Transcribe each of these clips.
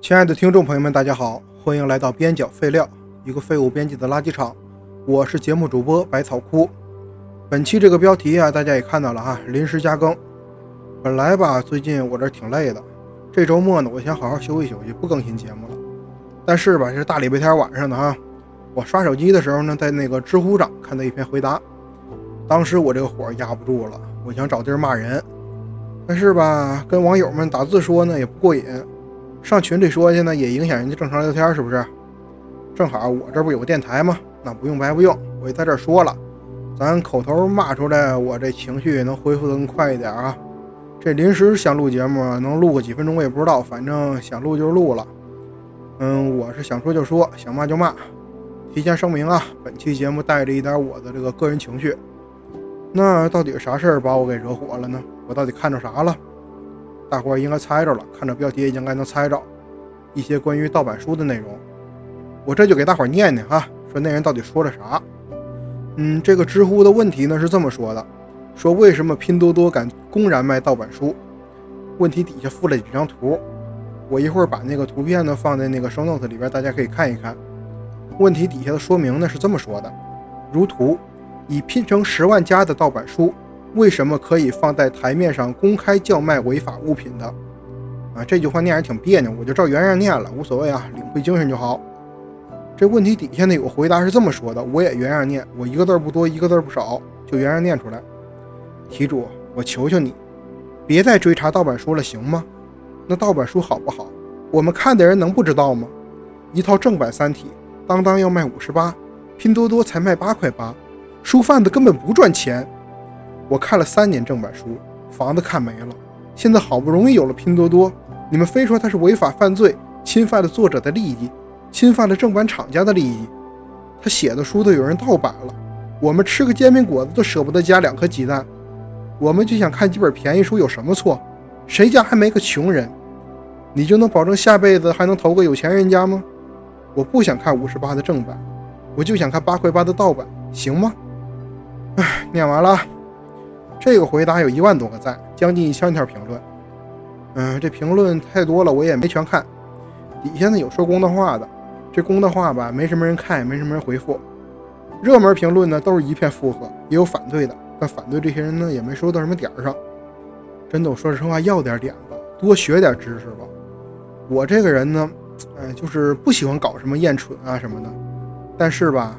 亲爱的听众朋友们，大家好，欢迎来到边角废料，一个废物编辑的垃圾场。我是节目主播百草枯。本期这个标题啊，大家也看到了哈，临时加更。本来吧，最近我这挺累的，这周末呢，我想好好休息休息，不更新节目了。但是吧，这是大礼拜天晚上的哈，我刷手机的时候呢，在那个知乎上看到一篇回答，当时我这个火压不住了，我想找地儿骂人，但是吧，跟网友们打字说呢也不过瘾。上群里说去呢，也影响人家正常聊天，是不是？正好我这不有个电台吗？那不用白不用，我也在这说了，咱口头骂出来，我这情绪能恢复的更快一点啊。这临时想录节目，能录个几分钟我也不知道，反正想录就录了。嗯，我是想说就说，想骂就骂。提前声明啊，本期节目带着一点我的这个个人情绪。那到底啥事儿把我给惹火了呢？我到底看着啥了？大伙儿应该猜着了，看着标题应该能猜着一些关于盗版书的内容。我这就给大伙儿念念哈，说那人到底说了啥。嗯，这个知乎的问题呢是这么说的：说为什么拼多多敢公然卖盗版书？问题底下附了几张图，我一会儿把那个图片呢放在那个 show note 里边，大家可以看一看。问题底下的说明呢是这么说的：如图，已拼成十万加的盗版书。为什么可以放在台面上公开叫卖违法物品的？啊，这句话念着挺别扭，我就照原样念了，无所谓啊，领会精神就好。这问题底下呢有个回答是这么说的，我也原样念，我一个字不多，一个字不少，就原样念出来。题主，我求求你，别再追查盗版书了，行吗？那盗版书好不好？我们看的人能不知道吗？一套正版《三体》，当当要卖五十八，拼多多才卖八块八，书贩子根本不赚钱。我看了三年正版书，房子看没了。现在好不容易有了拼多多，你们非说它是违法犯罪，侵犯了作者的利益，侵犯了正版厂家的利益。他写的书都有人盗版了，我们吃个煎饼果子都舍不得加两颗鸡蛋。我们就想看几本便宜书有什么错？谁家还没个穷人？你就能保证下辈子还能投个有钱人家吗？我不想看五十八的正版，我就想看八块八的盗版，行吗？唉，念完了。这个回答有一万多个赞，将近一千条评论。嗯，这评论太多了，我也没全看。底下呢有说公道话的，这公道话吧，没什么人看，也没什么人回复。热门评论呢都是一片附和，也有反对的，但反对这些人呢也没说到什么点儿上。真的，我说实话，要点点吧，多学点知识吧。我这个人呢，哎，就是不喜欢搞什么厌蠢啊什么的。但是吧，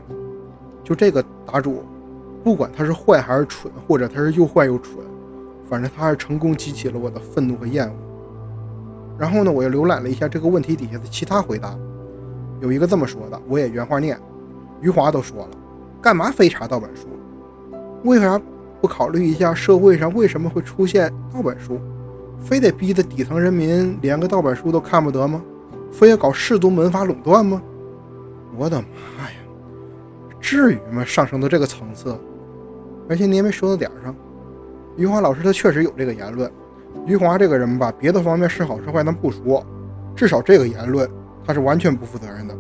就这个答主。不管他是坏还是蠢，或者他是又坏又蠢，反正他是成功激起了我的愤怒和厌恶。然后呢，我又浏览了一下这个问题底下的其他回答，有一个这么说的，我也原话念：余华都说了，干嘛非查盗版书？为啥不考虑一下社会上为什么会出现盗版书？非得逼得底层人民连个盗版书都看不得吗？非要搞氏族门阀垄断吗？我的妈呀，至于吗？上升到这个层次？而且你也没说到点上，余华老师他确实有这个言论。余华这个人吧，别的方面是好是坏咱不说，至少这个言论他是完全不负责任的。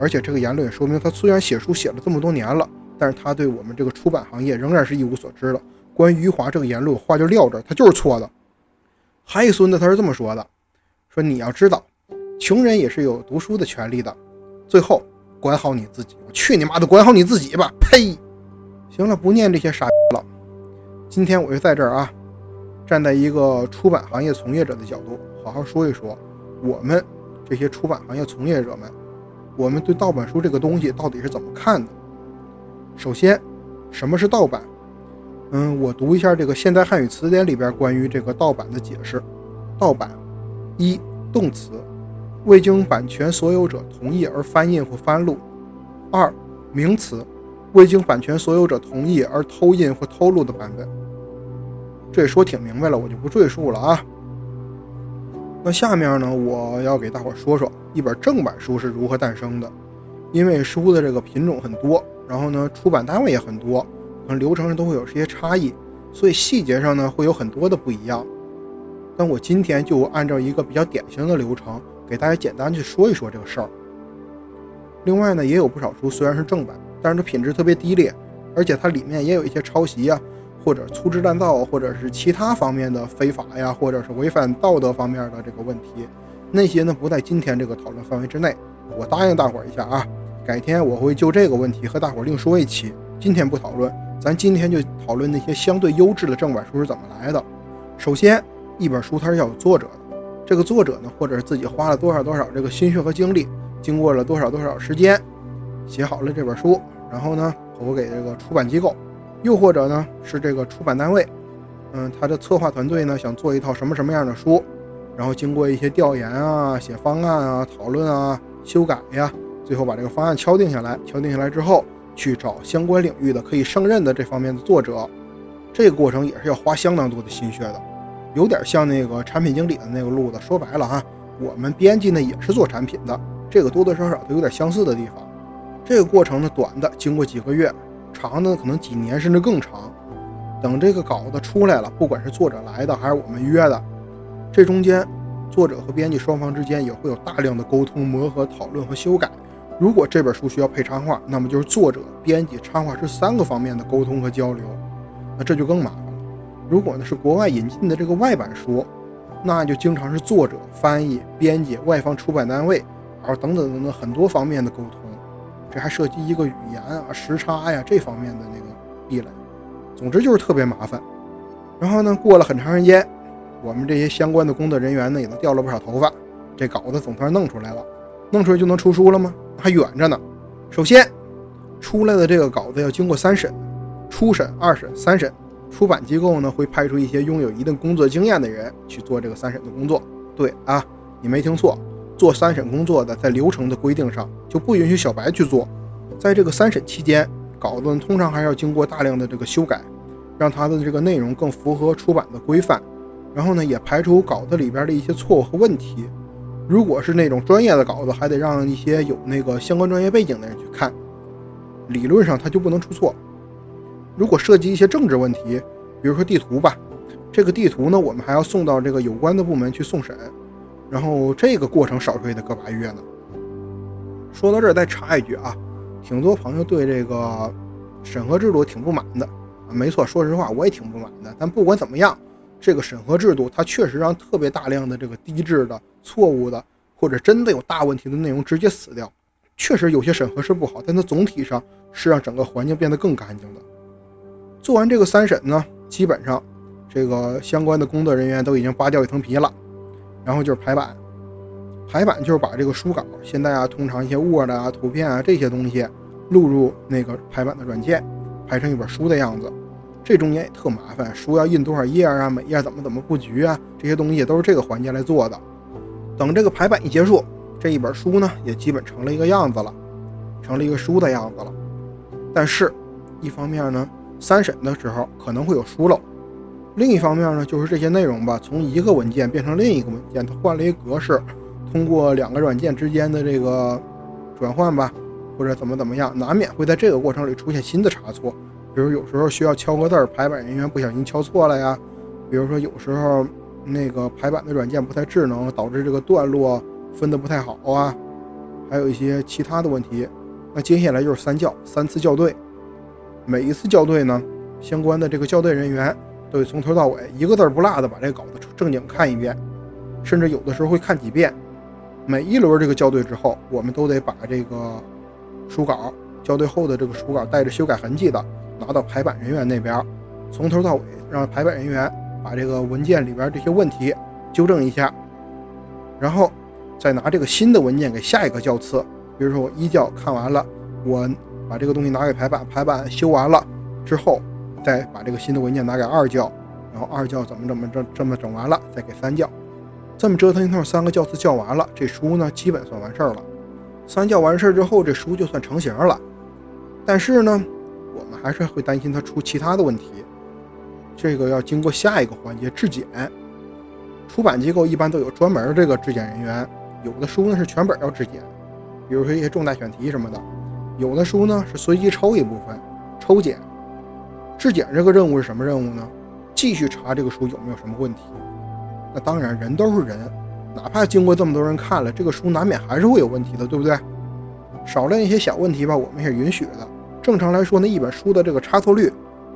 而且这个言论也说明他虽然写书写了这么多年了，但是他对我们这个出版行业仍然是一无所知的。关于余华这个言论，话就撂这儿，他就是错的。还一孙子他是这么说的：说你要知道，穷人也是有读书的权利的。最后管好你自己，我去你妈的，管好你自己吧！呸！行了，不念这些傻了。今天我就在这儿啊，站在一个出版行业从业者的角度，好好说一说我们这些出版行业从业者们，我们对盗版书这个东西到底是怎么看的。首先，什么是盗版？嗯，我读一下这个现代汉语词典里边关于这个盗版的解释。盗版，一动词，未经版权所有者同意而翻印或翻录；二名词。未经版权所有者同意而偷印或偷录的版本，这说挺明白了，我就不赘述了啊。那下面呢，我要给大伙说说一本正版书是如何诞生的。因为书的这个品种很多，然后呢，出版单位也很多，可能流程上都会有些差异，所以细节上呢会有很多的不一样。但我今天就按照一个比较典型的流程，给大家简单去说一说这个事儿。另外呢，也有不少书虽然是正版。但是它品质特别低劣，而且它里面也有一些抄袭呀，或者粗制滥造，或者是其他方面的非法呀，或者是违反道德方面的这个问题。那些呢不在今天这个讨论范围之内。我答应大伙儿一下啊，改天我会就这个问题和大伙儿另说一期。今天不讨论，咱今天就讨论那些相对优质的正版书是怎么来的。首先，一本书它是要有作者的，这个作者呢，或者是自己花了多少多少这个心血和精力，经过了多少多少时间，写好了这本书，然后呢投给这个出版机构，又或者呢是这个出版单位，嗯，他的策划团队呢想做一套什么什么样的书，然后经过一些调研啊、写方案啊、讨论啊、修改呀，最后把这个方案敲定下来。敲定下来之后。去找相关领域的可以胜任的这方面的作者，这个过程也是要花相当多的心血的，有点像那个产品经理的那个路子。说白了哈，我们编辑呢也是做产品的，这个多多少少都有点相似的地方。这个过程呢，短的经过几个月，长的可能几年甚至更长。等这个稿子出来了，不管是作者来的还是我们约的，这中间作者和编辑双方之间也会有大量的沟通、磨合、讨论和修改。如果这本书需要配插画，那么就是作者、编辑、插画师三个方面的沟通和交流，那这就更麻烦了。如果呢是国外引进的这个外版书，那就经常是作者、翻译、编辑、外方出版单位，然后等等等等很多方面的沟通，这还涉及一个语言啊、时差呀这方面的那个壁垒。总之就是特别麻烦。然后呢，过了很长时间，我们这些相关的工作人员呢也都掉了不少头发，这稿子总算弄出来了。弄出来就能出书了吗？还远着呢。首先，出来的这个稿子要经过三审，初审、二审、三审。出版机构呢会派出一些拥有一定工作经验的人去做这个三审的工作。对啊，你没听错，做三审工作的在流程的规定上就不允许小白去做。在这个三审期间，稿子通常还要经过大量的这个修改，让它的这个内容更符合出版的规范。然后呢，也排除稿子里边的一些错误和问题。如果是那种专业的稿子，还得让一些有那个相关专业背景的人去看，理论上它就不能出错。如果涉及一些政治问题，比如说地图吧，这个地图呢，我们还要送到这个有关的部门去送审，然后这个过程少说也得个把月呢。说到这儿，再插一句啊，挺多朋友对这个审核制度挺不满的啊。没错，说实话我也挺不满的。但不管怎么样。这个审核制度，它确实让特别大量的这个低质的、错误的，或者真的有大问题的内容直接死掉。确实有些审核是不好，但它总体上是让整个环境变得更干净的。做完这个三审呢，基本上这个相关的工作人员都已经扒掉一层皮了，然后就是排版。排版就是把这个书稿，现在啊，通常一些 Word 啊、图片啊这些东西录入那个排版的软件，排成一本书的样子。这中间也特麻烦，书要印多少页啊？每页怎么怎么布局啊？这些东西都是这个环节来做的。等这个排版一结束，这一本书呢也基本成了一个样子了，成了一个书的样子了。但是，一方面呢，三审的时候可能会有疏漏；另一方面呢，就是这些内容吧，从一个文件变成另一个文件，它换了一个格式，通过两个软件之间的这个转换吧，或者怎么怎么样，难免会在这个过程里出现新的差错。比如有时候需要敲个字儿，排版人员不小心敲错了呀。比如说有时候那个排版的软件不太智能，导致这个段落分的不太好啊。还有一些其他的问题。那接下来就是三校，三次校对。每一次校对呢，相关的这个校对人员都得从头到尾一个字不落的把这稿子正经看一遍，甚至有的时候会看几遍。每一轮这个校对之后，我们都得把这个书稿校对后的这个书稿带着修改痕迹的。拿到排版人员那边，从头到尾让排版人员把这个文件里边这些问题纠正一下，然后再拿这个新的文件给下一个校次。比如说我一校看完了，我把这个东西拿给排版，排版修完了之后，再把这个新的文件拿给二教，然后二教怎么怎么这这么整完了，再给三教，这么折腾一通，三个教次教完了，这书呢基本算完事儿了。三教完事儿之后，这书就算成型了。但是呢。我们还是会担心它出其他的问题，这个要经过下一个环节质检。出版机构一般都有专门这个质检人员，有的书呢是全本要质检，比如说一些重大选题什么的；有的书呢是随机抽一部分抽检。质检这个任务是什么任务呢？继续查这个书有没有什么问题。那当然，人都是人，哪怕经过这么多人看了，这个书难免还是会有问题的，对不对？少量一些小问题吧，我们也是允许的。正常来说呢，一本书的这个差错率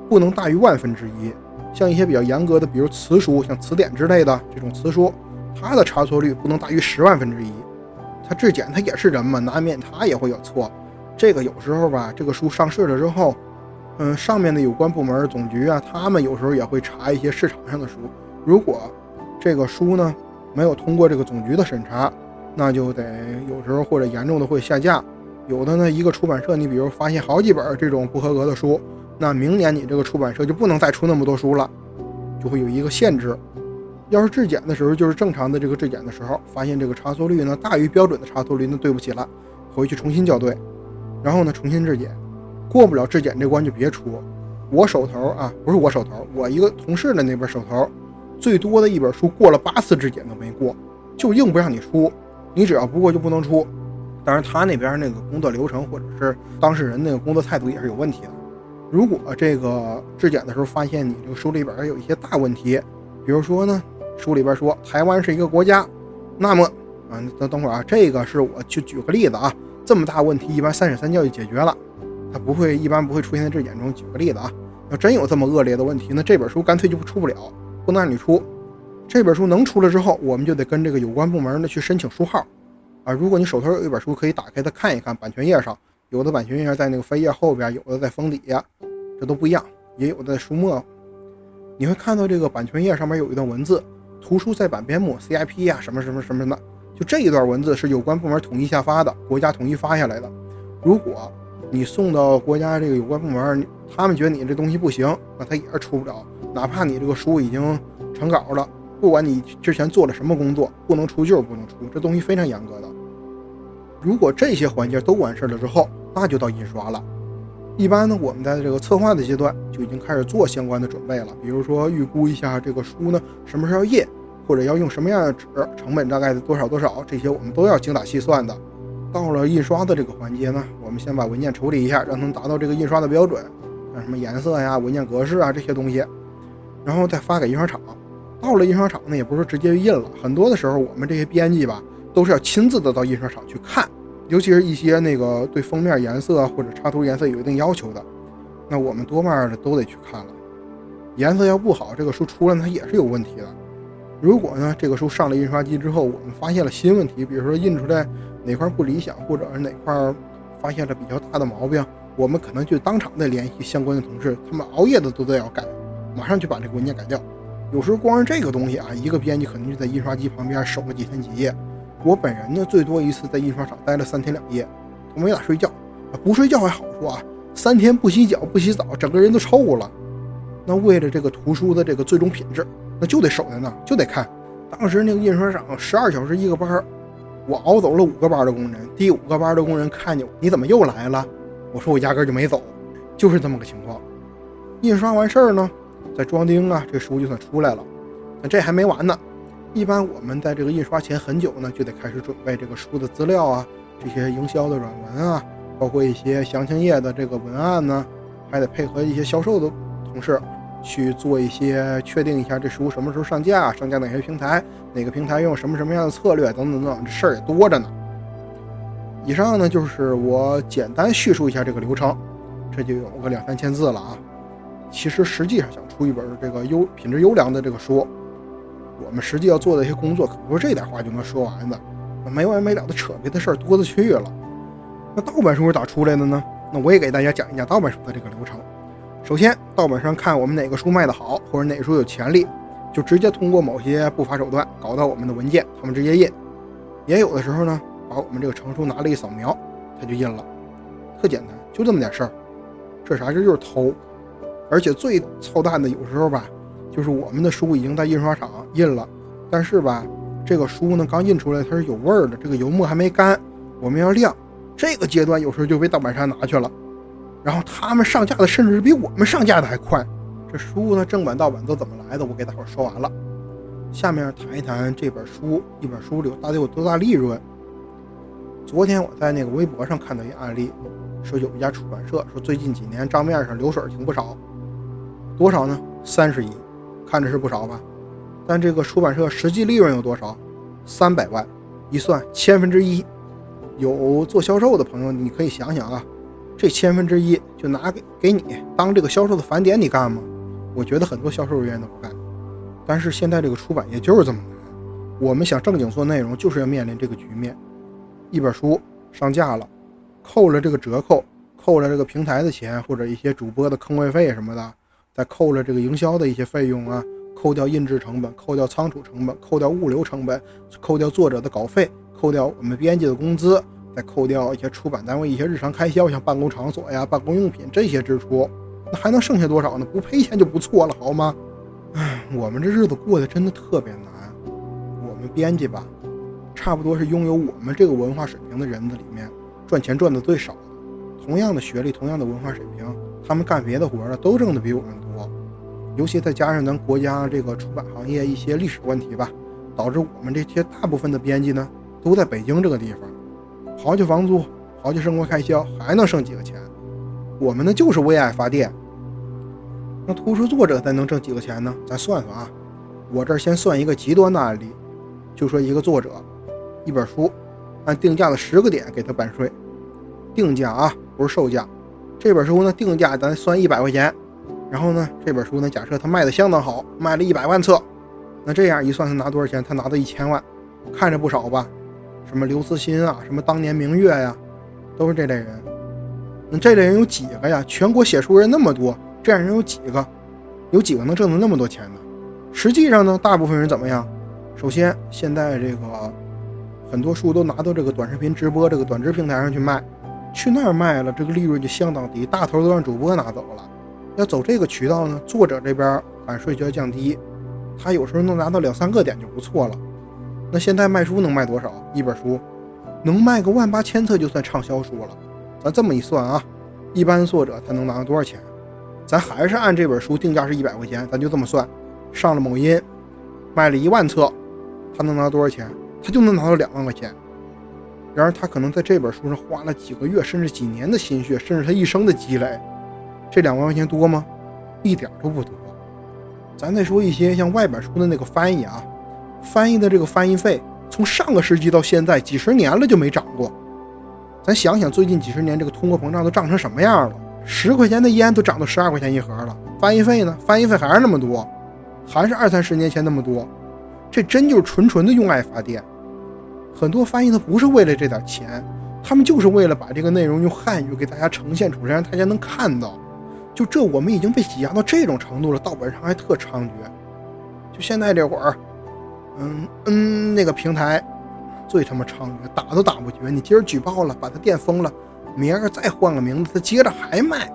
不能大于万分之一。像一些比较严格的，比如词书，像词典之类的这种词书，它的差错率不能大于十万分之一。它质检它也是人嘛，难免它也会有错。这个有时候吧，这个书上市了之后，嗯，上面的有关部门总局啊，他们有时候也会查一些市场上的书。如果这个书呢没有通过这个总局的审查，那就得有时候或者严重的会下架。有的呢，一个出版社，你比如发现好几本这种不合格的书，那明年你这个出版社就不能再出那么多书了，就会有一个限制。要是质检的时候，就是正常的这个质检的时候，发现这个差错率呢大于标准的差错率，那对不起了，回去重新校对，然后呢重新质检，过不了质检这关就别出。我手头啊，不是我手头，我一个同事的那边手头，最多的一本书过了八次质检都没过，就硬不让你出，你只要不过就不能出。当然他那边那个工作流程或者是当事人那个工作态度也是有问题的。如果这个质检的时候发现你这个书里边有一些大问题，比如说呢。书里边说台湾是一个国家，那么啊，等等会儿啊，这个是我去举个例子啊，这么大问题一般三审三教就解决了，它不会一般不会出现在质检中。举个例子啊，要真有这么恶劣的问题，那这本书干脆就出不了，不能让你出。这本书能出了之后，我们就得跟这个有关部门呢去申请书号啊。如果你手头有一本书，可以打开它看一看，版权页上有的版权页在那个扉页后边，有的在封底下，这都不一样，也有的在书末，你会看到这个版权页上面有一段文字。图书在版编目 CIP 呀，什么什么什么的，就这一段文字是有关部门统一下发的，国家统一发下来的。如果你送到国家这个有关部门，他们觉得你这东西不行，那他也是出不了。哪怕你这个书已经成稿了，不管你之前做了什么工作，不能出就是不能出，这东西非常严格的。如果这些环节都完事了之后，那就到印刷了。一般呢，我们在这个策划的阶段就已经开始做相关的准备了，比如说预估一下这个书呢什么时候印，或者要用什么样的纸，成本大概多少多少，这些我们都要精打细算的。到了印刷的这个环节呢，我们先把文件处理一下，让它达到这个印刷的标准，像什么颜色呀、文件格式啊这些东西，然后再发给印刷厂。到了印刷厂呢，也不是直接印了，很多的时候我们这些编辑吧，都是要亲自的到印刷厂去看。尤其是一些那个对封面颜色或者插图颜色有一定要求的，那我们多半的都得去看了。颜色要不好，这个书出来它也是有问题的。如果呢，这个书上了印刷机之后，我们发现了新问题，比如说印出来哪块不理想，或者是哪块发现了比较大的毛病，我们可能就当场的联系相关的同事，他们熬夜的都得要改，马上就把这个文件改掉。有时候光是这个东西啊，一个编辑可能就在印刷机旁边守了几天几夜。我本人呢，最多一次在印刷厂待了三天两夜，都没咋睡觉。不睡觉还好说啊，三天不洗脚不洗澡，整个人都臭了。那为了这个图书的这个最终品质，那就得守在那，就得看。当时那个印刷厂十二小时一个班我熬走了五个班的工人。第五个班的工人看见我，你怎么又来了？我说我压根就没走，就是这么个情况。印刷完事儿呢，再装订啊，这书就算出来了。那这还没完呢。一般我们在这个印刷前很久呢，就得开始准备这个书的资料啊，这些营销的软文啊，包括一些详情页的这个文案呢，还得配合一些销售的同事去做一些确定一下这书什么时候上架，上架哪些平台，哪个平台用什么什么样的策略等等等等，这事儿也多着呢。以上呢就是我简单叙述一下这个流程，这就有个两三千字了啊。其实实际上想出一本这个优品质优良的这个书。我们实际要做的一些工作，可不是这点话就能说完的，没完没了的扯别的事儿多了去了。那盗版书是咋出来的呢？那我也给大家讲一讲盗版书的这个流程。首先，盗版商看我们哪个书卖得好，或者哪个书有潜力，就直接通过某些不法手段搞到我们的文件，他们直接印。也有的时候呢，把我们这个成书拿了一扫描，他就印了，特简单，就这么点事儿。这啥？这就是偷。而且最操蛋的，有时候吧。就是我们的书已经在印刷厂印了，但是吧，这个书呢刚印出来它是有味儿的，这个油墨还没干，我们要晾。这个阶段有时候就被盗版商拿去了，然后他们上架的甚至比我们上架的还快。这书呢正版盗版都怎么来的？我给大伙说完了，下面谈一谈这本书，一本书里到底有多大利润。昨天我在那个微博上看到一案例，说有一家出版社说最近几年账面上流水挺不少，多少呢？三十亿。看着是不少吧，但这个出版社实际利润有多少？三百万，一算千分之一。有做销售的朋友，你可以想想啊，这千分之一就拿给给你当这个销售的返点，你干吗？我觉得很多销售人员都不干。但是现在这个出版业就是这么难，我们想正经做内容，就是要面临这个局面：一本书上架了，扣了这个折扣，扣了这个平台的钱，或者一些主播的坑位费什么的，再扣了这个营销的一些费用啊，扣掉印制成本，扣掉仓储成本，扣掉物流成本，扣掉作者的稿费，扣掉我们编辑的工资，再扣掉一些出版单位一些日常开销，像办公场所呀、办公用品这些支出。那还能剩下多少呢？不赔钱就不错了，好吗？唉，我们这日子过得真的特别难。我们编辑吧，差不多是拥有我们这个文化水平的人子里面赚钱赚的最少的。同样的学历，同样的文化水平，他们干别的活的都挣的比我们多。尤其再加上咱国家这个出版行业一些历史问题吧，导致我们这些大部分的编辑呢，都在北京这个地方，刨去房租，刨去生活开销，还能剩几个钱？我们呢就是为爱发电。那图书作者再能挣几个钱呢？咱算算啊，我这儿先算一个极端的案例，就说一个作者，一本书，按定价的十个点给他版税，定价啊不是售价。这本书呢定价咱算一百块钱，然后呢这本书呢假设他卖的相当好，卖了一百万册，那这样一算他拿多少钱？他拿到一千万，看着不少吧？什么刘慈欣啊，什么当年明月呀，都是这类人。那这类人有几个呀？全国写书人那么多，这样人有几个？有几个能挣到那么多钱呢？实际上呢，大部分人怎么样？首先，现在这个很多书都拿到这个短视频直播这个短直平台上去卖，去那儿卖了，这个利润就相当低，大头都让主播拿走了。要走这个渠道呢，作者这边版税就要降低，他有时候能拿到两三个点就不错了。那现在卖书能卖多少？一本书能卖个万八千册就算畅销书了。咱这么一算啊，一般作者他能拿到多少钱？咱还是按这本书定价是一百块钱，咱就这么算。上了某音，卖了一万册，他能拿多少钱？他就能拿到两万块钱。然而他可能在这本书上花了几个月，甚至几年的心血，甚至他一生的积累。这两万块钱多吗？一点都不多。咱再说一些像外本书的那个翻译啊，翻译的这个翻译费，从上个世纪到现在几十年了就没涨过。咱想想，最近几十年这个通货膨胀都涨成什么样了？十块钱的烟都涨到十二块钱一盒了。翻译费呢？翻译费还是那么多，还是二三十年前那么多。这真就是纯纯的用爱发电。很多翻译他不是为了这点钱，他们就是为了把这个内容用汉语给大家呈现出来，让大家能看到。就这，我们已经被挤压到这种程度了，盗版上还特猖獗。就现在这会儿，嗯嗯，那个平台。最他妈猖獗，打都打不绝。你今儿举报了，把他店封了，明儿再换个名字，他接着还卖。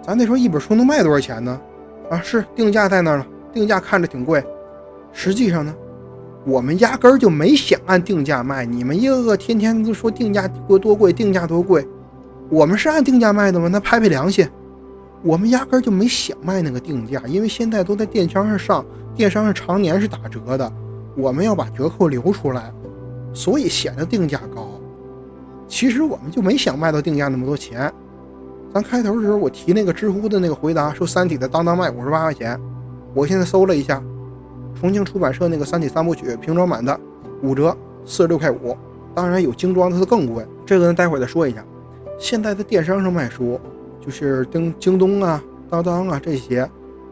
咱得说一本书能卖多少钱呢？啊，是定价在那儿了，定价看着挺贵，实际上呢，我们压根儿就没想按定价卖。你们一个个天天都说定价多多贵，定价多贵，我们是按定价卖的吗？那拍拍良心，我们压根儿就没想卖那个定价，因为现在都在电商上上，电商上常年是打折的，我们要把折扣留出来。所以显得定价高，其实我们就没想卖到定价那么多钱。咱开头的时候我提那个知乎的那个回答，说《三体》的当当卖五十八块钱。我现在搜了一下，重庆出版社那个《三体》三部曲平装版的五折，四十六块五。当然有精装的，更贵。这个呢，待会儿再说一下。现在在电商上卖书，就是京京东啊、当当啊这些，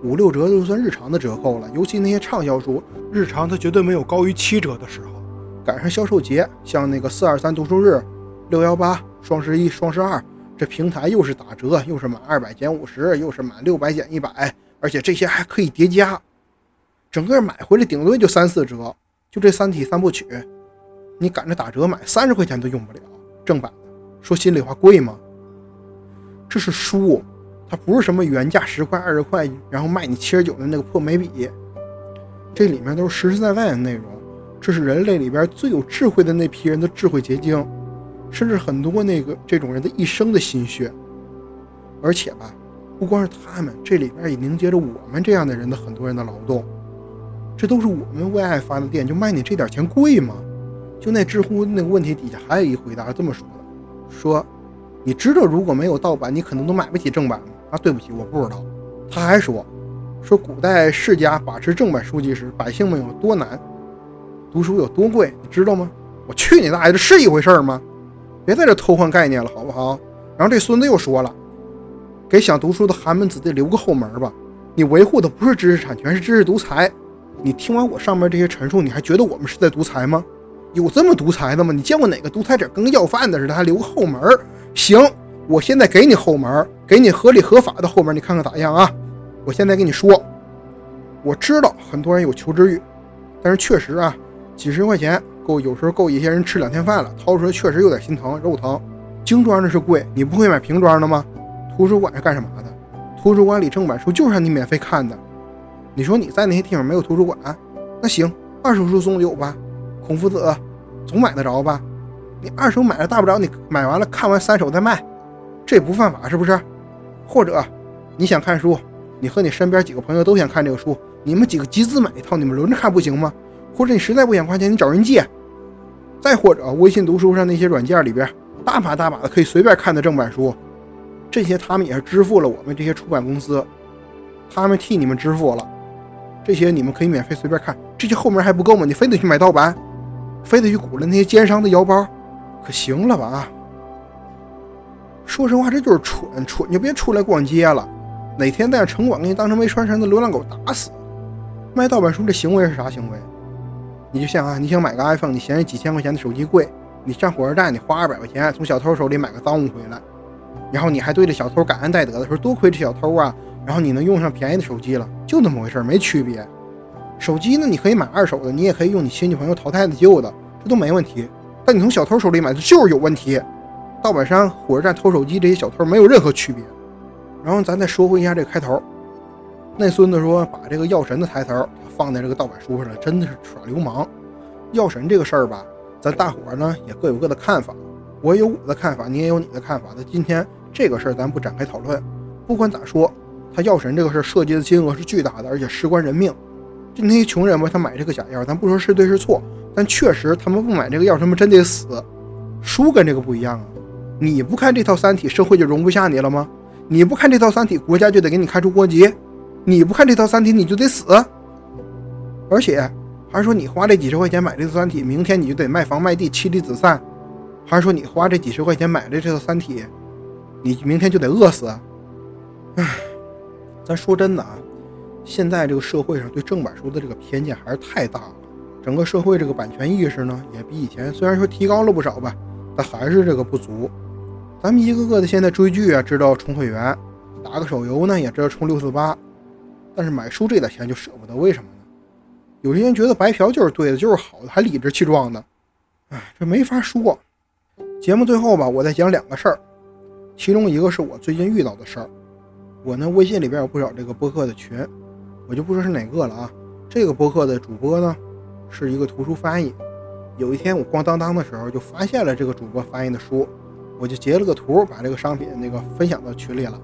五六折就算日常的折扣了。尤其那些畅销书，日常它绝对没有高于七折的时候。赶上销售节，像那个四二三读书日、六幺八、双十一、双十二，这平台又是打折，又是满二百减五十，又是满六百减一百，而且这些还可以叠加，整个买回来顶多就三四折。就这《三体》三部曲，你赶着打折买，三十块钱都用不了。正版的，说心里话，贵吗？这是书，它不是什么原价十块、二十块，然后卖你七十九的那个破眉笔，这里面都是实实在在的内容。这是人类里边最有智慧的那批人的智慧结晶，甚至很多那个这种人的一生的心血。而且吧，不光是他们，这里边也凝结着我们这样的人的很多人的劳动。这都是我们为爱发的电，就卖你这点钱贵吗？就那知乎那个问题底下还有一回答是这么说的：说你知道如果没有盗版，你可能都买不起正版吗？啊，对不起，我不知道。他还说，说古代世家把持正版书籍时，百姓们有多难。读书有多贵，你知道吗？我去你大爷，这是一回事吗？别在这偷换概念了，好不好？然后这孙子又说了，给想读书的寒门子弟留个后门吧。你维护的不是知识产权，是知识独裁。你听完我上面这些陈述，你还觉得我们是在独裁吗？有这么独裁的吗？你见过哪个独裁者跟个要饭的似的，还留个后门？行，我现在给你后门，给你合理合法的后门，你看看咋样啊？我现在跟你说，我知道很多人有求知欲，但是确实啊，几十块钱够有时候够一些人吃两天饭了，掏出来确实有点心疼，肉疼。精装的是贵，你不会买瓶装的吗？图书馆是干什么的？图书馆里正版书就是让你免费看的。你说你在那些地方没有图书馆，那行，二手书总有吧？孔夫子总买得着吧？你二手买了，大不了你买完了看完三手再卖，这不犯法是不是？或者你想看书，你和你身边几个朋友都想看这个书，你们几个集资买一套，你们轮着看不行吗？或者你实在不想花钱，你找人借。再或者微信读书上那些软件里边，大把大把的可以随便看的正版书，这些他们也是支付了我们这些出版公司，他们替你们支付了。这些你们可以免费随便看，这些后面还不够吗？你非得去买盗版，非得去鼓了那些奸商的腰包，可行了吧？啊说实话，这就是蠢，蠢就别出来逛街了。哪天在城管给你当成没穿绳的流浪狗打死！卖盗版书这行为是啥行为？你就像啊，你想买个 iPhone，你嫌这几千块钱的手机贵，你上火车站你花二百块钱从小偷手里买个赃物回来，然后你还对着小偷感恩戴德的说多亏这小偷啊。然后你能用上便宜的手机了，就那么回事没区别。手机呢，你可以买二手的，你也可以用你亲戚朋友淘汰的旧的，这都没问题。但你从小偷手里买的就是有问题。盗版商、火车站偷手机这些小偷没有任何区别。然后咱再说回一下这个开头，那孙子说把这个药神的抬头放在这个盗版书上了，真的是耍流氓。药神这个事儿吧，咱大伙呢也各有各的看法，我有我的看法，你也有你的看法。那今天这个事儿咱不展开讨论，不管咋说。他药神这个事涉及的金额是巨大的，而且事关人命。就那些穷人吧，他买这个假药，咱不说是对是错，但确实他们不买这个药，他们真得死。书跟这个不一样啊！你不看这套《三体》，社会就容不下你了吗？你不看这套《三体》，国家就得给你开除国籍；你不看这套《三体》，你就得死。而且还是说你花这几十块钱买这套《三体》，明天你就得卖房卖地，妻离子散；还是说你花这几十块钱买的这套《三体》，你明天就得饿死。唉。咱说真的啊，现在这个社会上对正版书的这个偏见还是太大了。整个社会这个版权意识呢，也比以前虽然说提高了不少吧，但还是这个不足。咱们一个个的现在追剧啊，知道充会员；打个手游呢，也知道充六四八。但是买书这点钱就舍不得，为什么呢？有些人觉得白嫖就是对的，就是好的，还理直气壮的。哎，这没法说。节目最后吧，我再讲两个事儿，其中一个是我最近遇到的事儿。我呢，微信里边有不少这个播客的群，我就不说是哪个了啊。这个播客的主播呢，是一个图书翻译。有一天我咣当当的时候，就发现了这个主播翻译的书，我就截了个图，把这个商品那个分享到群里了。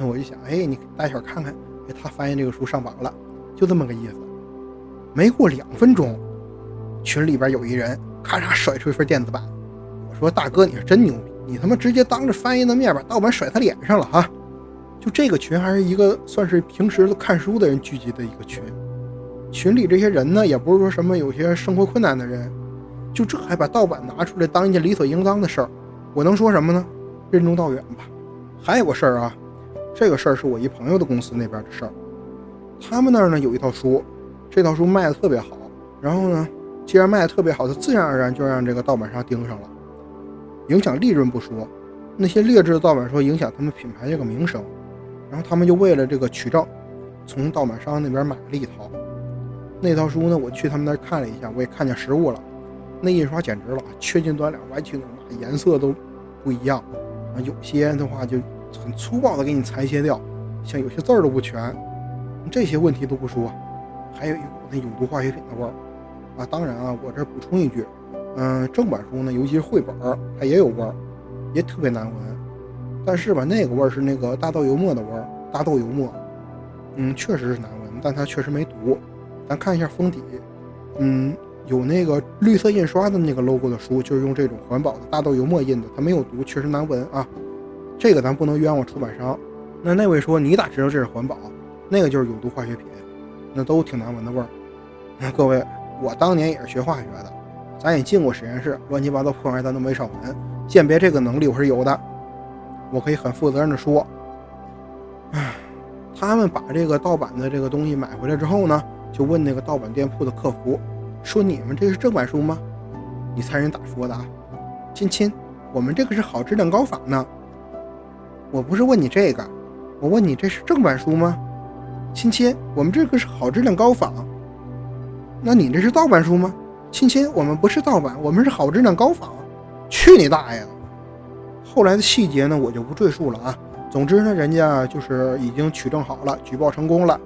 我就想，哎，你大小看看，哎，他翻译这个书上榜了，就这么个意思。没过两分钟，群里边有一人咔嚓甩出一份电子版。我说大哥，你是真牛逼，你他妈直接当着翻译的面把盗版甩他脸上了哈。就这个群还是一个算是平时看书的人聚集的一个群，群里这些人呢，也不是说什么有些生活困难的人，就这还把盗版拿出来当一件理所应当的事儿，我能说什么呢？任重道远吧。还有个事儿啊，这个事儿是我一朋友的公司那边的事儿，他们那儿呢有一套书，这套书卖的特别好，然后呢，既然卖的特别好，他自然而然就让这个盗版商盯上了，影响利润不说，那些劣质的盗版书影响他们品牌这个名声。然后他们就为了这个取证，从盗版商那边买了一套。那套书呢，我去他们那儿看了一下，我也看见实物了。那印刷简直了，缺斤短两，歪七扭八，颜色都不一样。啊，有些的话就很粗暴的给你裁切掉，像有些字儿都不全。这些问题都不说，还有一股那有毒化学品的味儿。啊，当然啊，我这补充一句，嗯，正版书呢，尤其是绘本，它也有味儿，也特别难闻。但是吧，那个味儿是那个大豆油墨的味儿，大豆油墨，嗯，确实是难闻，但它确实没毒。咱看一下封底，嗯，有那个绿色印刷的那个 logo 的书，就是用这种环保的大豆油墨印的，它没有毒，确实难闻啊。这个咱不能冤枉出版商。那那位说你咋知道这是环保？那个就是有毒化学品，那都挺难闻的味儿。那各位，我当年也是学化学的，咱也进过实验室，乱七八糟破玩意儿咱都没少闻，鉴别这个能力我是有的。我可以很负责任的说，唉，他们把这个盗版的这个东西买回来之后呢，就问那个盗版店铺的客服，说你们这是正版书吗？你猜人咋说的啊？亲亲，我们这个是好质量高仿呢。我不是问你这个，我问你这是正版书吗？亲亲，我们这个是好质量高仿。那你这是盗版书吗？亲亲，我们不是盗版，我们是好质量高仿。去你大爷！后来的细节呢，我就不赘述了啊。总之呢，人家就是已经取证好了，举报成功了。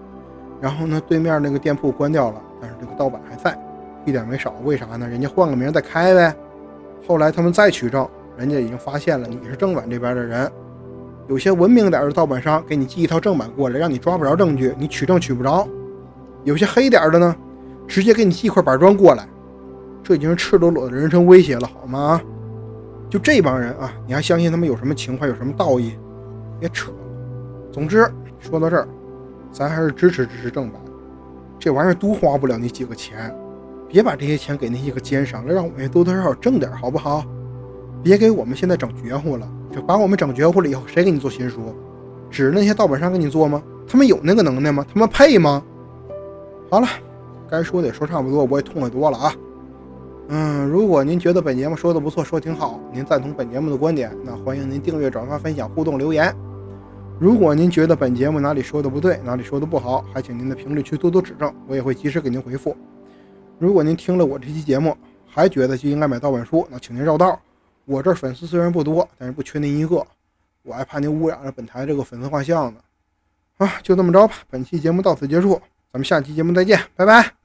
然后呢，对面那个店铺关掉了，但是这个盗版还在，一点没少。为啥呢？人家换个名再开呗。后来他们再取证，人家已经发现了你是正版这边的人。有些文明点的盗版商给你寄一套正版过来，让你抓不着证据，你取证取不着。有些黑点的呢，直接给你寄一块板砖过来，这已经是赤裸裸的人身威胁了，好吗？就这帮人啊，你还相信他们有什么情怀，有什么道义？别扯。总之说到这儿，咱还是支持支持正版，这玩意儿都花不了你几个钱，别把这些钱给那些个奸商了，让我们多多少少挣点，好不好？别给我们现在整绝乎了。就把我们整绝乎了以后，谁给你做新书？指着那些盗版商给你做吗？他们有那个能耐吗？他们配吗？好了，该说的也说差不多，我也痛快多了啊。嗯，如果您觉得本节目说的不错，说的挺好，您赞同本节目的观点，那欢迎您订阅、转发、分享、互动、留言。如果您觉得本节目哪里说的不对，哪里说的不好，还请您在评论区多多指正，我也会及时给您回复。如果您听了我这期节目，还觉得就应该买盗版书，那请您绕道。我这粉丝虽然不多，但是不缺您一个，我还怕您污染了本台这个粉丝画像呢。啊，就这么着吧，本期节目到此结束，咱们下期节目再见，拜拜。